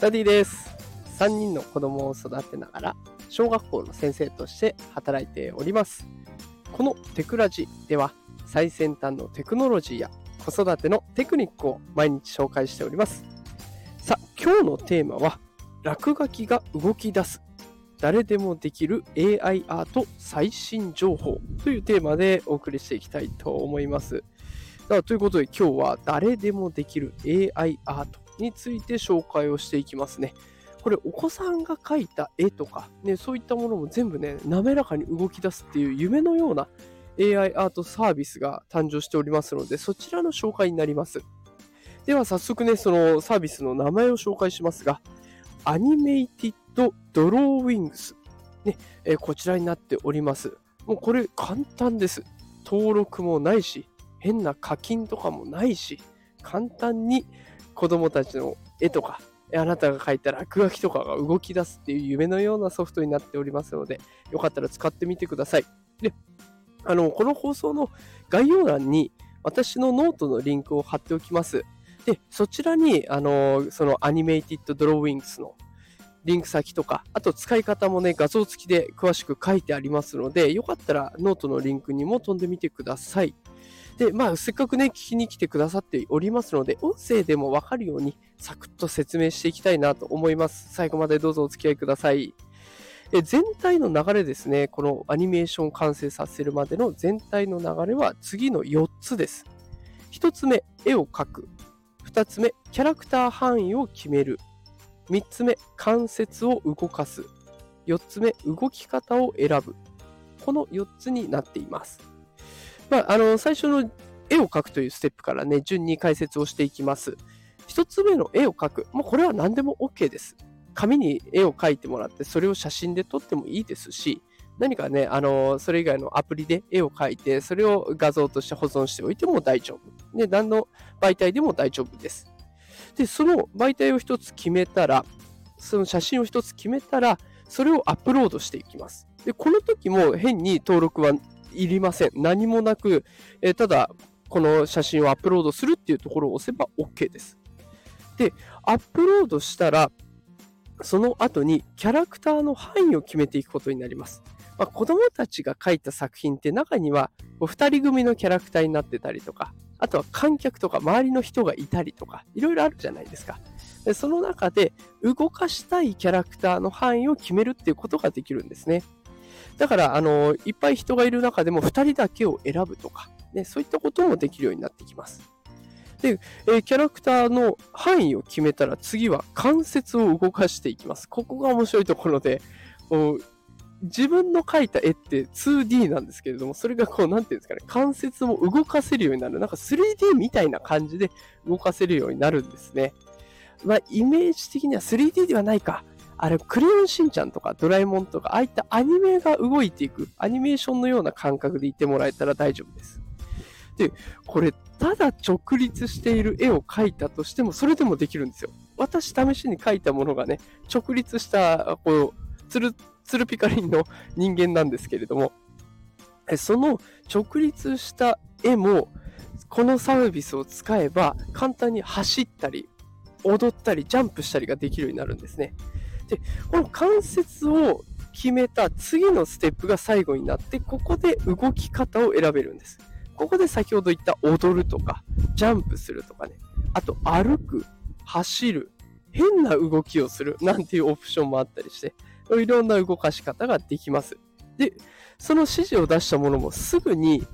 ダディです。3人の子供を育てながら、小学校の先生として働いております。このテクラジでは、最先端のテクノロジーや子育てのテクニックを毎日紹介しております。さあ、今日のテーマは、落書きが動き出す。誰でもできる AI アート最新情報というテーマでお送りしていきたいと思います。ということで今日は誰でもできる AI アートについて紹介をしていきますね。これお子さんが描いた絵とか、ね、そういったものも全部ね、滑らかに動き出すっていう夢のような AI アートサービスが誕生しておりますので、そちらの紹介になります。では早速ね、そのサービスの名前を紹介しますが、アニメイティッドドローウィングス、ねえこちらになっております。もうこれ簡単です。登録もないし、変な課金とかもないし、簡単に子供たちの絵とか、あなたが描いた落書きとかが動き出すっていう夢のようなソフトになっておりますので、よかったら使ってみてください。で、あの、この放送の概要欄に私のノートのリンクを貼っておきます。で、そちらに、あの、その Animated Drawings のリンク先とか、あと使い方もね、画像付きで詳しく書いてありますので、よかったらノートのリンクにも飛んでみてください。で、まあ、せっかくね、聞きに来てくださっておりますので、音声でもわかるように、サクッと説明していきたいなと思います。最後までどうぞお付き合いください。え全体の流れですね、このアニメーション完成させるまでの全体の流れは次の4つです。1つ目、絵を描く。2つ目、キャラクター範囲を決める。3つ目、関節を動かす。4つ目、動き方を選ぶ。この4つになっています。まあ、あの、最初の絵を描くというステップからね、順に解説をしていきます。1つ目の絵を描く。もうこれは何でも OK です。紙に絵を描いてもらって、それを写真で撮ってもいいですし、何かね、あの、それ以外のアプリで絵を描いて、それを画像として保存しておいても大丈夫。で、何の媒体でも大丈夫です。で、その媒体を一つ決めたら、その写真を一つ決めたら、それをアップロードしていきます。で、この時も変に登録はいりません。何もなく、えーただ、この写真をアップロードするっていうところを押せば OK です。で、アップロードしたら、その後にキャラクターの範囲を決めていくことになります。まあ、子供たちが描いた作品って中には2人組のキャラクターになってたりとか、あとは観客とか周りの人がいたりとか、いろいろあるじゃないですか。でその中で動かしたいキャラクターの範囲を決めるっていうことができるんですね。だから、あの、いっぱい人がいる中でも2人だけを選ぶとか、ね、そういったこともできるようになってきます。で、えーキャラクターの範囲を決めたら次は関節を動かしていきます。ここが面白いところで、自分の描いた絵って 2D なんですけれども、それがこう、なんていうんですかね、関節も動かせるようになる。なんか 3D みたいな感じで動かせるようになるんですね。まあ、イメージ的には 3D ではないか。あれ、クレヨンしんちゃんとかドラえもんとか、ああいったアニメが動いていく、アニメーションのような感覚でいてもらえたら大丈夫です。で、これ、ただ直立している絵を描いたとしても、それでもできるんですよ。私、試しに描いたものがね、直立した、こう、つる、つるピカリンの人間なんですけれども、その直立した絵も、このサービスを使えば、簡単に走ったり、踊ったり、ジャンプしたりができるようになるんですね。で、この関節を決めた次のステップが最後になって、ここで動き方を選べるんです。ここで先ほど言った踊るとか、ジャンプするとかね、あと歩く、走る、変な動きをするなんていうオプションもあったりして、いろんな動かし方ができます。で、その指示を出したものもすぐに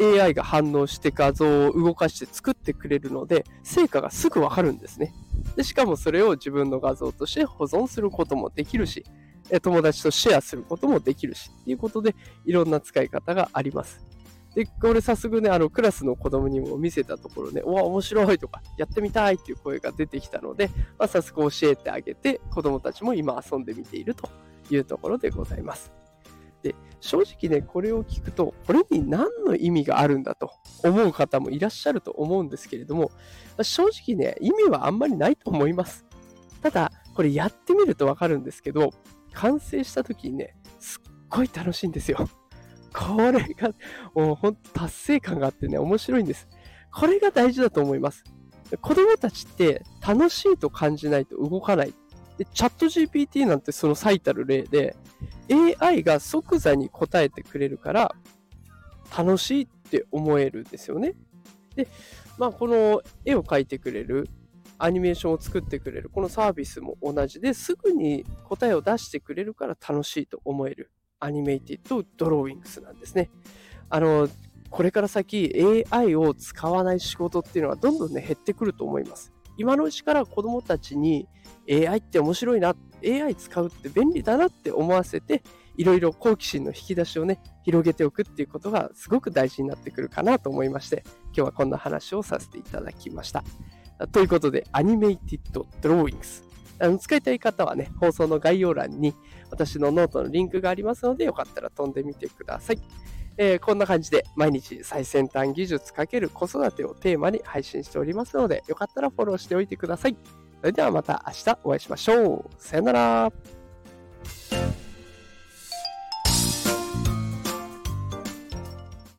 AI が反応して画像を動かして作ってくれるので、成果がすぐわかるんですね。で、しかもそれを自分の画像として保存することもできるし、友達とシェアすることもできるし、ということで、いろんな使い方があります。で、これ早速ね、あの、クラスの子供にも見せたところね、うわ、面白いとか、やってみたいっていう声が出てきたので、まあ、早速教えてあげて、子供たちも今遊んでみているというところでございます。で、正直ね、これを聞くと、これに何の意味があるんだと思う方もいらっしゃると思うんですけれども、正直ね、意味はあんまりないと思います。ただ、これやってみるとわかるんですけど、完成した時にね、すっごい楽しいんですよ。これが、もうほんと達成感があってね、面白いんです。これが大事だと思います。子供たちって楽しいと感じないと動かない。で、チャット GPT なんてその最たる例で、AI が即座に答えてくれるから、楽しいって思えるんですよね。で、まあ、この絵を描いてくれる、アニメーションを作ってくれる、このサービスも同じですぐに答えを出してくれるから楽しいと思えるアニメイティッドドローイングスなんですね。あの、これから先 AI を使わない仕事っていうのはどんどんね減ってくると思います。今のうちから子供たちに AI って面白いな、AI 使うって便利だなって思わせて、いろいろ好奇心の引き出しをね、広げておくっていうことがすごく大事になってくるかなと思いまして、今日はこんな話をさせていただきました。ということで、アニメイティッドドローイングス。あの使いたい方はね、放送の概要欄に私のノートのリンクがありますので、よかったら飛んでみてください。えー、こんな感じで毎日最先端技術×子育てをテーマに配信しておりますので、よかったらフォローしておいてください。それではまた明日お会いしましょう。さよなら。